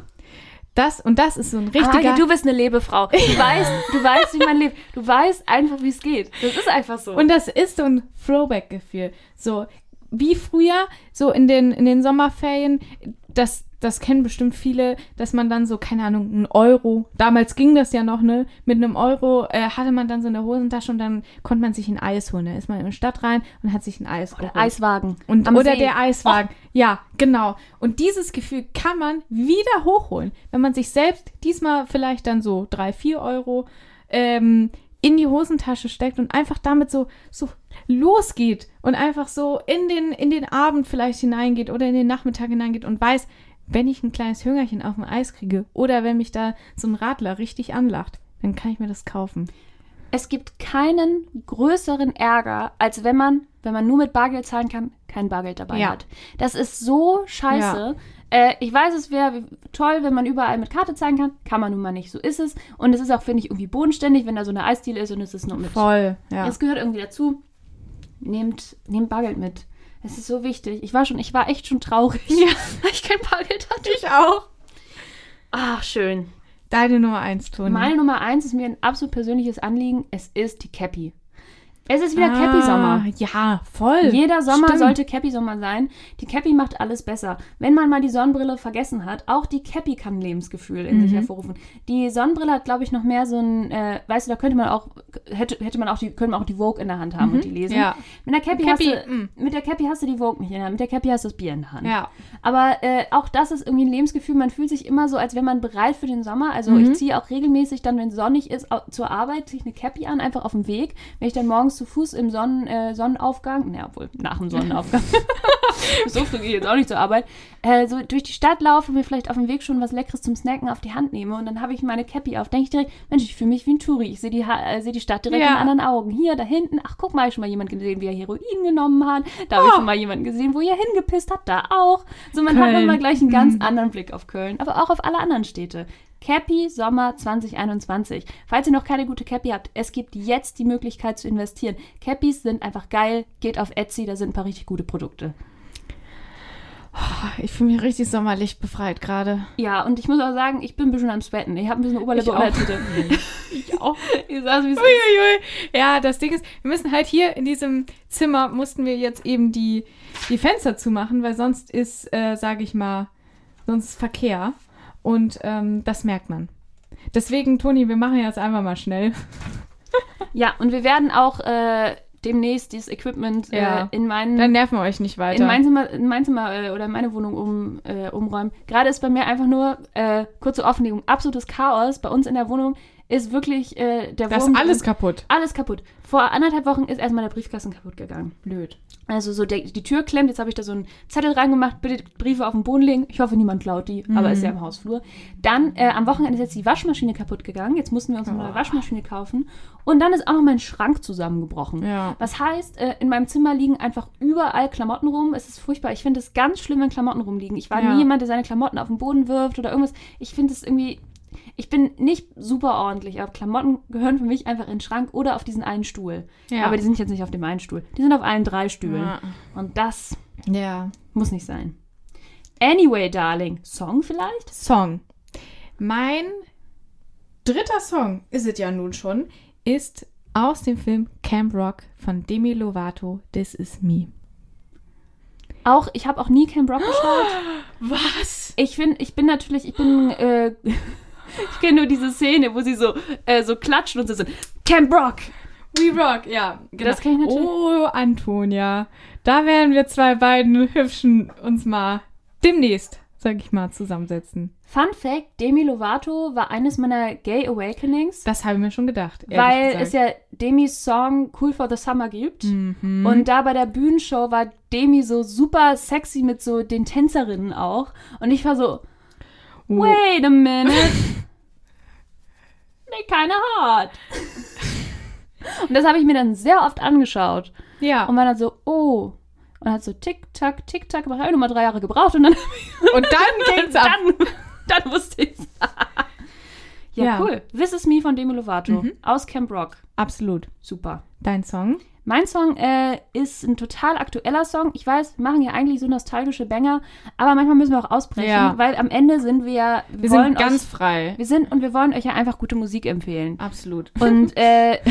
Das, und das ist so ein richtiger... Amalie, du bist eine Lebefrau. Du weißt, du weißt, wie man lebt. Du weißt einfach, wie es geht. Das ist einfach so. Und das ist so ein Throwback-Gefühl. So wie früher, so in den, in den Sommerferien, das, das kennen bestimmt viele, dass man dann so, keine Ahnung, einen Euro, damals ging das ja noch, ne? Mit einem Euro äh, hatte man dann so eine Hosentasche und dann konnte man sich ein Eis holen. Da ist man in die Stadt rein und hat sich ein Eis Oder geholt. Eiswagen. Und, oder See. Der Eiswagen. Ja, genau. Und dieses Gefühl kann man wieder hochholen, wenn man sich selbst diesmal vielleicht dann so drei, vier Euro ähm, in die Hosentasche steckt und einfach damit so, so losgeht und einfach so in den, in den Abend vielleicht hineingeht oder in den Nachmittag hineingeht und weiß, wenn ich ein kleines Hüngerchen auf dem Eis kriege oder wenn mich da so ein Radler richtig anlacht, dann kann ich mir das kaufen. Es gibt keinen größeren Ärger, als wenn man, wenn man nur mit Bargeld zahlen kann, kein Bargeld dabei Ja. hat. Das ist so scheiße. Äh, ich weiß, es wäre toll, wenn man überall mit Karte zahlen kann. Kann man nun mal nicht. So ist es. Und es ist auch, finde ich, irgendwie bodenständig, wenn da so eine Eisdiele ist und es ist nur mit. Voll, ja. Es gehört irgendwie dazu. Nehmt, nehmt Bargeld mit. Es ist so wichtig. Ich war schon, ich war echt schon traurig, weil ich kein Bargeld hatte. ich auch. Ach, schön. Deine Nummer eins, Toni. Meine Nummer eins ist mir ein absolut persönliches Anliegen. Es ist die Cappy. Es ist wieder Cappy-Sommer. Ah, Ja, voll. Jeder Sommer Stimmt. sollte Cappy-Sommer sein. Die Cappy macht alles besser. Wenn man mal die Sonnenbrille vergessen hat, auch die Cappy kann ein Lebensgefühl in Mhm. sich hervorrufen. Die Sonnenbrille hat, glaube ich, noch mehr so ein, äh, weißt du, da könnte man auch, hätte, hätte man auch die, könnte man auch die Vogue in der Hand haben und die lesen. Mhm. Ja. Mit der Cappy, Cappy, hast du, mm. mit der Cappy hast du die Vogue nicht in der Hand, mit der Cappy hast du das Bier in der Hand. Ja. Aber äh, auch das ist irgendwie ein Lebensgefühl. Man fühlt sich immer so, als wäre man bereit für den Sommer. Also Mhm. ich ziehe auch regelmäßig dann, wenn es sonnig ist, zur Arbeit, ziehe ich eine Cappy an, einfach auf dem Weg. Wenn ich dann morgens zu Fuß im Sonnen, äh, Sonnenaufgang, naja, obwohl nach dem Sonnenaufgang, so früh gehe ich jetzt auch nicht zur Arbeit, äh, so durch die Stadt laufe, mir vielleicht auf dem Weg schon was Leckeres zum Snacken auf die Hand nehme und dann habe ich meine Cappy auf. Denke ich direkt, Mensch, ich fühle mich wie ein Touri. Ich sehe die, äh, sehe die Stadt direkt Ja. in anderen Augen. Hier, da hinten, ach guck mal, habe ich schon mal jemanden gesehen, wie er Heroin genommen hat. Da habe ich Oh. schon mal jemanden gesehen, wo er hingepisst hat, da auch. So, man hat Köln. nochmal gleich einen ganz Mhm. anderen Blick auf Köln, aber auch auf alle anderen Städte. Cappy Sommer 2021. Falls ihr noch keine gute Cappy habt, es gibt jetzt die Möglichkeit zu investieren. Cappies sind einfach geil. Geht auf Etsy, da sind ein paar richtig gute Produkte. Ich fühle mich richtig sommerlich befreit gerade. Ja, und ich muss auch sagen, ich bin ein bisschen am Sweaten. Ich habe ein bisschen Oberlippe Ich auch. Untertitel. Ich auch. ich sag's, wie. Uiuiui. Ja, das Ding ist, wir müssen halt hier in diesem Zimmer, mussten wir jetzt eben die, die Fenster zumachen, weil sonst ist, äh, sage ich mal, sonst ist Verkehr. Und ähm, das merkt man. Deswegen, Toni, wir machen jetzt einfach mal schnell. Ja, und wir werden auch äh, demnächst dieses Equipment Ja. äh, in meinen Dann nerven wir euch nicht weiter. in mein Zimmer, in mein Zimmer äh, oder in meine Wohnung um, äh, umräumen. Gerade ist bei mir einfach nur, äh, kurze Offenlegung, absolutes Chaos. Bei uns in der Wohnung ist wirklich äh, der Da ist Wurm alles drin. kaputt. alles kaputt. Vor anderthalb Wochen ist erstmal der Briefkasten kaputt gegangen. Blöd. Also so der, die Tür klemmt, jetzt habe ich da so einen Zettel reingemacht, bitte Briefe auf den Boden legen. Ich hoffe, niemand klaut die, aber ist ja im Hausflur. Dann äh, am Wochenende ist jetzt die Waschmaschine kaputt gegangen. Jetzt mussten wir uns eine neue Waschmaschine kaufen. Und dann ist auch noch mein Schrank zusammengebrochen. Ja. Was heißt, äh, in meinem Zimmer liegen einfach überall Klamotten rum. Es ist furchtbar. Ich finde es ganz schlimm, wenn Klamotten rumliegen. Ich war Ja. nie jemand, der seine Klamotten auf den Boden wirft oder irgendwas. Ich finde es irgendwie. Ich bin nicht super ordentlich, aber Klamotten gehören für mich einfach in den Schrank oder auf diesen einen Stuhl. Ja. Aber die sind jetzt nicht auf dem einen Stuhl. Die sind auf allen drei Stühlen. Ja. Und das ja. muss nicht sein. Anyway, Darling. Song vielleicht? Song. Mein dritter Song, ist es ja nun schon, ist aus dem Film Camp Rock von Demi Lovato, This Is Me. Auch, ich habe auch nie Camp Rock geschaut. Was? Ich finde, ich bin natürlich, ich bin, äh, ich kenne nur diese Szene, wo sie so, äh, so klatschen und so sind. Camp Rock! We Rock, ja. Genau. Das kenn ich natürlich. Oh, Antonia. Da werden wir zwei beiden Hübschen uns mal demnächst, sag ich mal, zusammensetzen. Fun Fact: Demi Lovato war eines meiner Gay Awakenings, Das habe ich mir schon gedacht. weil gesagt. es ja Demis Song Cool for the Summer gibt. Mhm. Und da bei der Bühnenshow war Demi so super sexy mit so den Tänzerinnen auch. Und ich war so, Oh. wait a minute. They kinda hot. Und das habe ich mir dann sehr oft angeschaut. Ja. Und war dann so, oh. Und hat so tick-tack, tick-tack, aber ich habe nur mal drei Jahre gebraucht und dann, Und dann ging's ab. dann, dann wusste ich's. ja, Ja. cool. This is Me von Demi Lovato Mhm. aus Camp Rock. Absolut. Super. Dein Song? Mein Song äh, ist ein total aktueller Song. Ich weiß, wir machen ja eigentlich so nostalgische Banger, aber manchmal müssen wir auch ausbrechen, Ja. weil am Ende sind wir ja, wir, Wir sind ganz euch, frei. wir sind und wir wollen euch ja einfach gute Musik empfehlen. Absolut. Und äh,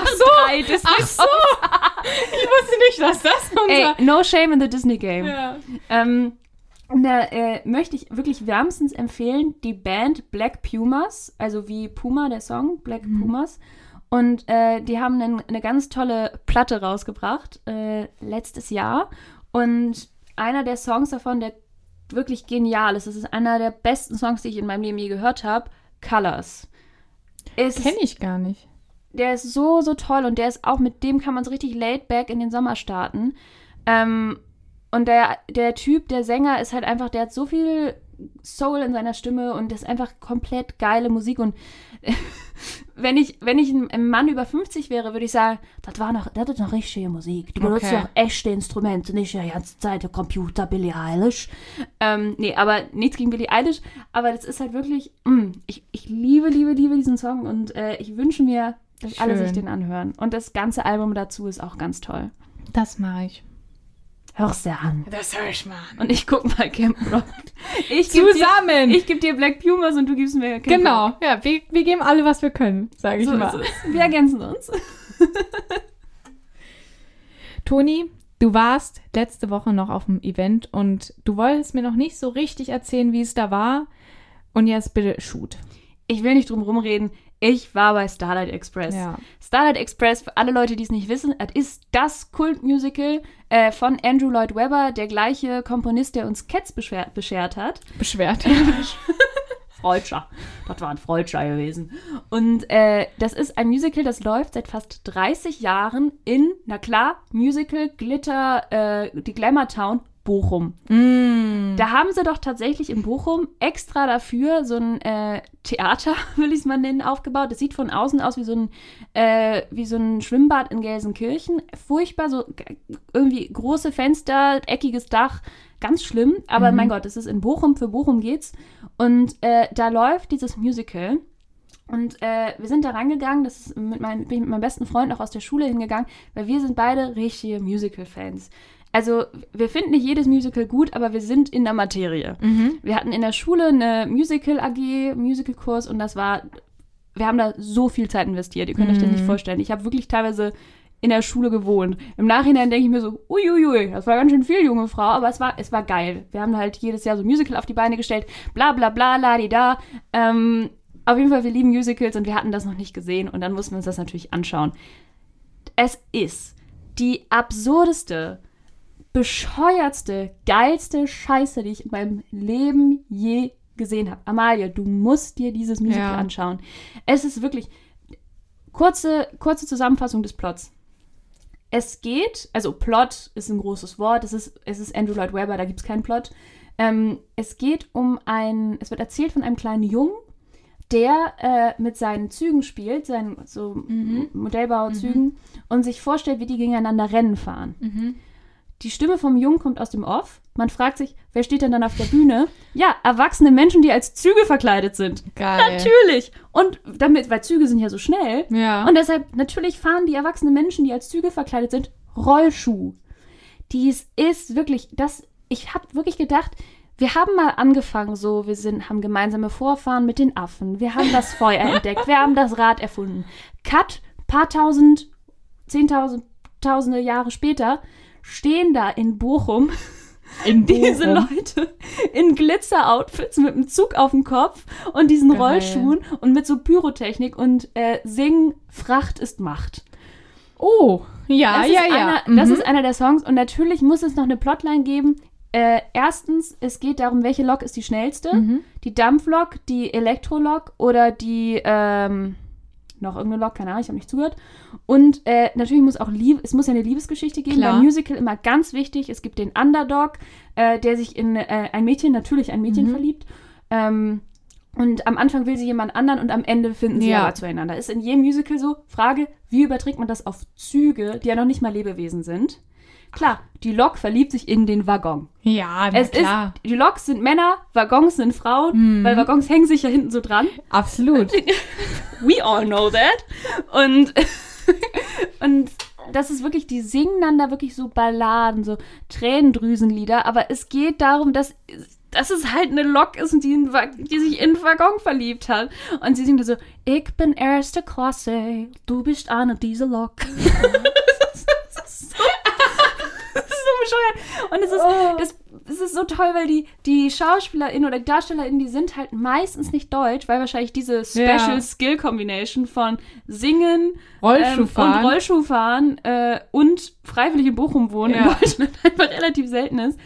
Ach so. Ach so. Ich wusste nicht, dass das unser... Ey, no shame in the Disney Game. Ja. Ähm, und da äh, möchte ich wirklich wärmstens empfehlen, die Band Black Pumas, also wie Puma, der Song, Black Pumas. Und äh, die haben einen, eine ganz tolle Platte rausgebracht, äh, letztes Jahr. Und einer der Songs davon, der wirklich genial ist, das ist einer der besten Songs, die ich in meinem Leben je gehört habe, Colors. Kenne ich gar nicht. der ist so, so toll und der ist auch, mit dem kann man so richtig laid back in den Sommer starten. Ähm, und der, der Typ, der Sänger, ist halt einfach, der hat so viel Soul in seiner Stimme und das ist einfach komplett geile Musik. Und wenn ich, wenn ich ein, Mann über 50 wäre, würde ich sagen, das war noch, das ist noch richtige Musik. Die benutzt Okay. ja auch echte Instrumente, nicht die ganze Zeit der Computer, Billie Eilish. Ähm, nee, aber nichts gegen Billie Eilish, aber das ist halt wirklich, mm, ich, ich liebe, liebe, liebe diesen Song und äh, ich wünsche mir, dass alle Schön. sich den anhören. Und das ganze Album dazu ist auch ganz toll. Das mache ich. Hör's dir an. Das höre ich mal. Und ich guck mal Camp Rock. Ich geb dir, Zusammen. ich geb dir Black Pumas und du gibst mir Camp Rock. genau. Ja, wir, wir geben alle, was wir können, sage ich So mal. Wir ergänzen uns. Toni, du warst letzte Woche noch auf dem Event und du wolltest mir noch nicht so richtig erzählen, wie es da war. Und jetzt bitte shoot. Ich will nicht drum rumreden. Ich war bei Starlight Express. Ja. Starlight Express, für alle Leute, die es nicht wissen, ist das Kultmusical äh, von Andrew Lloyd Webber, der gleiche Komponist, der uns Cats beschwert, beschert hat. Beschwert. Freudscher. Das war ein Freudscher gewesen. Und äh, das ist ein Musical, das läuft seit fast 30 Jahren in, na klar, Musical, Glitter, äh, die Glamour Town, Bochum. mm. Da haben sie doch tatsächlich in Bochum extra dafür so ein äh, Theater, will ich es mal nennen, aufgebaut. Das sieht von außen aus wie so ein, äh, wie so ein Schwimmbad in Gelsenkirchen. Furchtbar, so irgendwie große Fenster, eckiges Dach. Ganz schlimm, aber mein Gott, es ist in Bochum, für Bochum geht's. Und äh, da läuft dieses Musical. Und äh, wir sind da rangegangen, das ist mit, mein, bin ich mit meinem besten Freund auch aus der Schule hingegangen, weil wir sind beide richtige Musical-Fans. Also wir finden nicht jedes Musical gut, aber wir sind in der Materie. Mhm. Wir hatten in der Schule eine Musical-AG, Musical-Kurs und das war, wir haben da so viel Zeit investiert, ihr könnt euch das nicht vorstellen. Ich habe wirklich teilweise in der Schule gewohnt. Im Nachhinein denke ich mir so, uiuiui, das war ganz schön viel, junge Frau, aber es war, es war geil. Wir haben halt jedes Jahr so Musical auf die Beine gestellt, bla bla bla, la di da. Ähm, auf jeden Fall, wir lieben Musicals und wir hatten das noch nicht gesehen und dann mussten wir uns das natürlich anschauen. Es ist die absurdeste, bescheuertste, geilste Scheiße, die ich in meinem Leben je gesehen habe, Amalia, du musst dir dieses Musical Ja. anschauen. Es ist wirklich kurze, kurze Zusammenfassung des Plots. Es geht, also Plot ist ein großes Wort, es ist, es ist Andrew Lloyd Webber, da gibt es keinen Plot. Ähm, es geht um ein, es wird erzählt von einem kleinen Jungen, der äh, mit seinen Zügen spielt, seinen so Mhm. Modellbauzügen und sich vorstellt, wie die gegeneinander Rennen fahren. Mhm. Die Stimme vom Jungen kommt aus dem Off. Man fragt sich, wer steht denn dann auf der Bühne? Ja, erwachsene Menschen, die als Züge verkleidet sind. Geil. Natürlich. Und damit, weil Züge sind ja so schnell. Ja. Und deshalb, natürlich fahren die erwachsenen Menschen, die als Züge verkleidet sind, Rollschuh. Dies ist wirklich, das, ich habe wirklich gedacht, wir haben mal angefangen, so, wir sind, haben gemeinsame Vorfahren mit den Affen, wir haben das Feuer entdeckt, wir haben das Rad erfunden. Cut, paar tausend, zehntausend, tausende Jahre später, stehen da in Bochum in diese Bochum. Leute in Glitzer-Outfits mit einem Zug auf dem Kopf und diesen Geil. Rollschuhen und mit so Pyrotechnik und äh, singen Fracht ist Macht. Oh, ja, Das, ja, ja. einer, das Mhm. ist einer der Songs und natürlich muss es noch eine Plotline geben. Äh, erstens, es geht darum, welche Lok ist die schnellste? Mhm. Die Dampflok, die Elektrolok oder die, ähm, noch irgendeine Lok, keine Ahnung, ich habe nicht zugehört. Und äh, natürlich muss auch Liebe, es muss ja eine Liebesgeschichte geben. Klar. Beim Musical immer ganz wichtig, es gibt den Underdog, äh, der sich in äh, ein Mädchen, natürlich ein Mädchen Mhm. verliebt. Ähm, und am Anfang will sie jemand anderen und am Ende finden sie Ja. aber zueinander. Ist in jedem Musical so. Frage, wie überträgt man das auf Züge, die ja noch nicht mal Lebewesen sind? Klar, die Lok verliebt sich in den Waggon. Ja, Es klar. ist, die Loks sind Männer, Waggons sind Frauen, Mhm. weil Waggons hängen sich ja hinten so dran. Absolut. We all know that. Und, und das ist wirklich, die singen dann da wirklich so Balladen, so Tränendrüsenlieder, aber es geht darum, dass, dass es halt eine Lok ist, die, die sich in den Waggon verliebt hat. Und sie singt da so, ich bin erste Klasse, du bist eine dieser Lok. das ist so, das ist so bescheuert. Und es ist, Oh. das, es ist so toll, weil die, die SchauspielerInnen oder die DarstellerInnen, die sind halt meistens nicht deutsch, weil wahrscheinlich diese Special Ja. Skill Combination von Singen Rollschuhfahren. ähm, und Rollschuhfahren äh, und freiwillig in Bochum wohnen in Ja. Deutschland einfach relativ selten ist.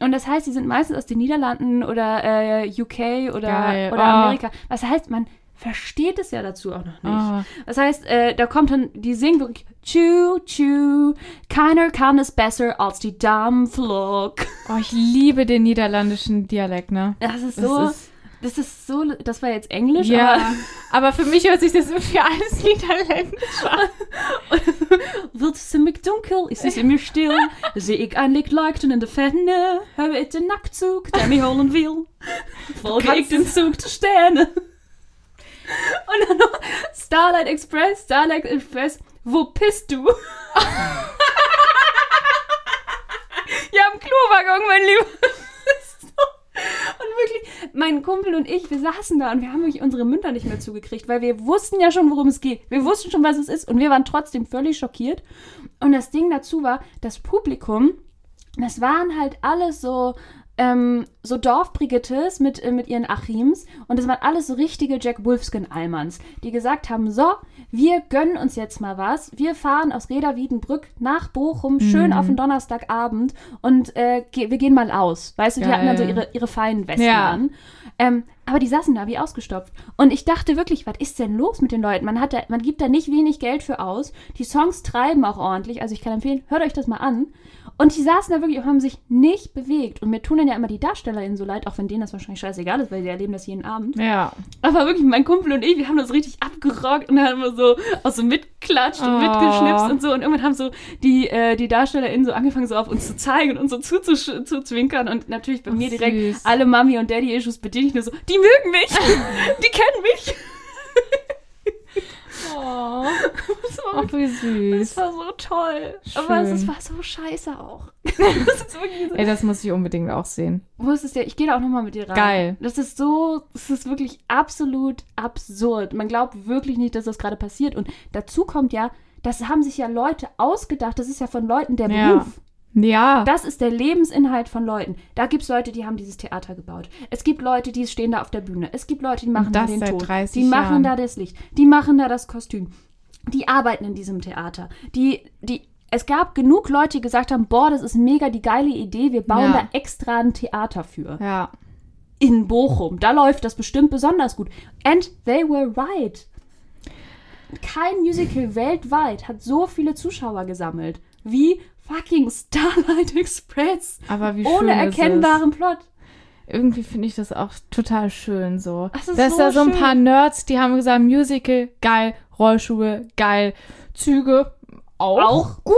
Und das heißt, die sind meistens aus den Niederlanden oder äh, UK oder, Geil. oder Oh. Amerika. Was heißt, man versteht es ja dazu auch noch nicht. Ah. Das heißt, äh, da kommt dann, die singen wirklich Choo, choo, keiner kann es besser als die Dampflok. Oh, ich liebe den niederländischen Dialekt, ne? Das ist Das so, ist- das ist so, das war jetzt Englisch, Ja, aber aber für mich hört sich das irgendwie alles niederländisch an. Wird es ziemlich dunkel, ist es immer still, sehe ich ein Licht leuchten in der Ferne, höre ich den Nacktzug, der mich holen will, folge ich den Zug der Sterne. Und dann noch Starlight Express, Starlight Express, wo pisst du? ja, im Klowaggon, mein Lieber. Und wirklich, mein Kumpel und ich, wir saßen da und wir haben wirklich unsere Münder nicht mehr zugekriegt, weil wir wussten ja schon, worum es geht. Wir wussten schon, was es ist und wir waren trotzdem völlig schockiert. Und das Ding dazu war, das Publikum, das waren halt alles so, ähm, so Dorfbrigittes mit, äh, mit ihren Achims und das waren alles so richtige Jack Wolfskin-Almans, die gesagt haben, so, wir gönnen uns jetzt mal was, wir fahren aus Reda Wiedenbrück nach Bochum, schön auf den Donnerstagabend und äh, ge wir gehen mal aus. Weißt du, die hatten dann so ihre, ihre feinen Westen Ja. an. Ähm, aber die saßen da wie ausgestopft. Und ich dachte wirklich, was ist denn los mit den Leuten? Man, hat da, man gibt da nicht wenig Geld für aus. Die Songs treiben auch ordentlich. Also ich kann empfehlen, hört euch das mal an. Und die saßen da wirklich und haben sich nicht bewegt. Und mir tun dann ja immer die DarstellerInnen so leid, auch wenn denen das wahrscheinlich scheißegal ist, weil sie erleben das jeden Abend. Ja. Aber wirklich, mein Kumpel und ich, wir haben das richtig abgerockt und haben so auch so mitklatscht und Oh. mitgeschnipst und so. Und irgendwann haben so die, äh, die DarstellerInnen so angefangen, so auf uns zu zeigen und uns so zuzusch- zuzwinkern. Und natürlich bei Ach, mir direkt süß. alle Mami- und Daddy-Issues bediene ich nur so, die mögen mich, die kennen mich. Oh, Das war, ach, wie das süß. war so toll. Aber es, Schön. es war so scheiße auch. das ist wirklich so. Ey, das muss ich unbedingt auch sehen. Wo ist es der? Ich gehe da auch nochmal mit dir rein. Geil. Das ist so, das ist wirklich absolut absurd. Man glaubt wirklich nicht, dass das gerade passiert. Und dazu kommt ja, das haben sich ja Leute ausgedacht. Das ist ja von Leuten der Ja. Beruf. Ja. Das ist der Lebensinhalt von Leuten. Da gibt es Leute, die haben dieses Theater gebaut. Es gibt Leute, die stehen da auf der Bühne. Es gibt Leute, die machen da den seit Ton. 30 Die machen Jahren. da das Licht. Die machen da das Kostüm. Die arbeiten in diesem Theater. Die, die, es gab genug Leute, die gesagt haben, boah, das ist mega die geile Idee. Wir bauen Ja. da extra ein Theater für. ja. in Bochum. Da läuft das bestimmt besonders gut. And they were right. Kein Musical weltweit hat so viele Zuschauer gesammelt wie fucking Starlight Express. Aber wie Ohne schön ist erkennbaren Plot. Irgendwie finde ich das auch total schön so. Das ist Dass so da so ein schön. paar Nerds, die haben gesagt, Musical, geil, Rollschuhe, geil, Züge, auch, Auch. gut.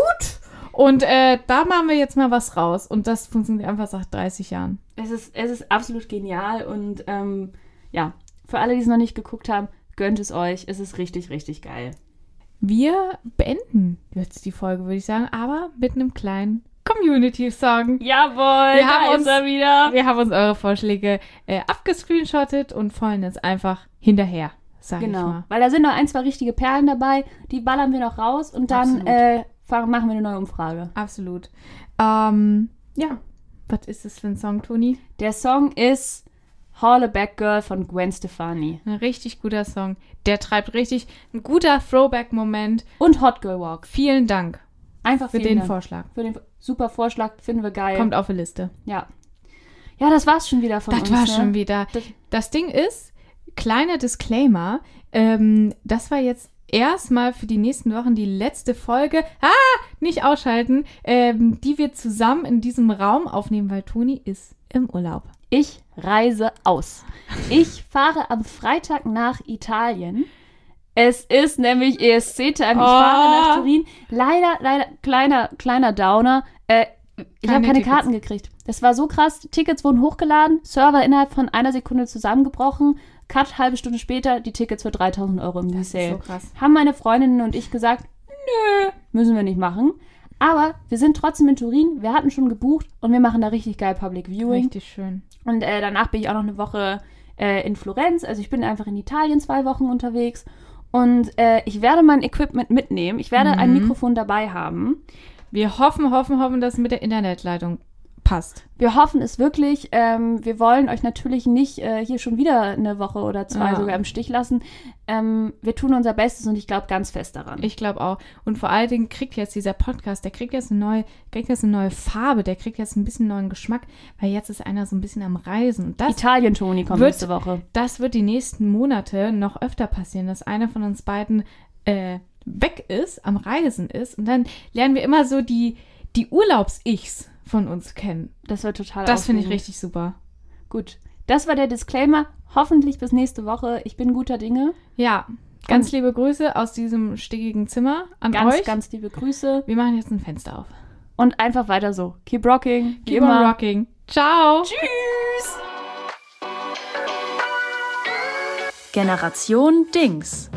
Und äh, da machen wir jetzt mal was raus. Und das funktioniert einfach seit 30 Jahren. Es ist, es ist absolut genial und ähm, ja, für alle, die es noch nicht geguckt haben, gönnt es euch. Es ist richtig, richtig geil. Wir beenden jetzt die Folge, würde ich sagen, aber mit einem kleinen Community-Song. Jawohl, Wir haben uns- er wieder. Wir haben uns eure Vorschläge äh, abgescreenshottet und fallen jetzt einfach hinterher, sag ich Genau, mal. weil da sind noch ein, zwei richtige Perlen dabei. Die ballern wir noch raus und dann äh, fahren- machen wir eine neue Umfrage. Absolut. Ähm, ja, was ist das für ein Song, Toni? Der Song ist Haul a Back Girl von Gwen Stefani. Ein richtig guter Song. Der treibt richtig ein guter Throwback-Moment. Und Hot Girl Walk. Vielen Dank Einfach für den Dank. Vorschlag. Für den super Vorschlag, finden wir geil. Kommt auf die Liste. Ja. Ja, das war's schon wieder von Das uns. war ne? schon wieder. Das- Das Ding ist, kleiner Disclaimer, ähm, das war jetzt erstmal für die nächsten Wochen die letzte Folge, ah, nicht ausschalten, ähm, die wir zusammen in diesem Raum aufnehmen, weil Toni ist im Urlaub. Ich reise aus. Ich fahre am Freitag nach Italien. Es ist nämlich ESC-Time. Ich Oh. fahre nach Turin. Leider, leider, kleiner, kleiner Downer. Äh, ich habe Keine Tickets. Karten gekriegt. Das war so krass. Tickets wurden hochgeladen, Server innerhalb von einer Sekunde zusammengebrochen. Cut, halbe Stunde später, die Tickets für 3000 Euro im Das ist Resale. so krass. Haben meine Freundinnen und ich gesagt, nö, müssen wir nicht machen. Aber wir sind trotzdem in Turin. Wir hatten schon gebucht und wir machen da richtig geil Public Viewing. Richtig schön. Und äh, danach bin ich auch noch eine Woche äh, in Florenz. Also ich bin einfach in Italien zwei Wochen unterwegs. Und äh, ich werde mein Equipment mitnehmen. Ich werde ein Mhm. Mikrofon dabei haben. Wir hoffen, hoffen, hoffen, dass es mit der Internetleitung passt. Wir hoffen es wirklich. Ähm, wir wollen euch natürlich nicht äh, hier schon wieder eine Woche oder zwei Ja. sogar im Stich lassen. Ähm, wir tun unser Bestes und ich glaube ganz fest daran. Ich glaube auch. Und vor allen Dingen kriegt jetzt dieser Podcast, der kriegt jetzt eine neue, kriegt jetzt eine neue Farbe, der kriegt jetzt ein bisschen neuen Geschmack, weil jetzt ist einer so ein bisschen am Reisen. Und das Italien-Toni kommt wird- nächste Woche. das wird die nächsten Monate noch öfter passieren, dass einer von uns beiden äh, weg ist, am Reisen ist. Und dann lernen wir immer so die, die Urlaubs-Ichs von uns kennen. Das wird total Das finde ich richtig super. Gut. Das war der Disclaimer. Hoffentlich bis nächste Woche. Ich bin guter Dinge. Ja, ganz liebe Grüße aus diesem stickigen Zimmer an Ganz, euch. ganz liebe Grüße. wir machen jetzt ein Fenster auf. Und einfach weiter so. Keep rocking. Keep on rocking. Ciao. Tschüss. Generation Dings.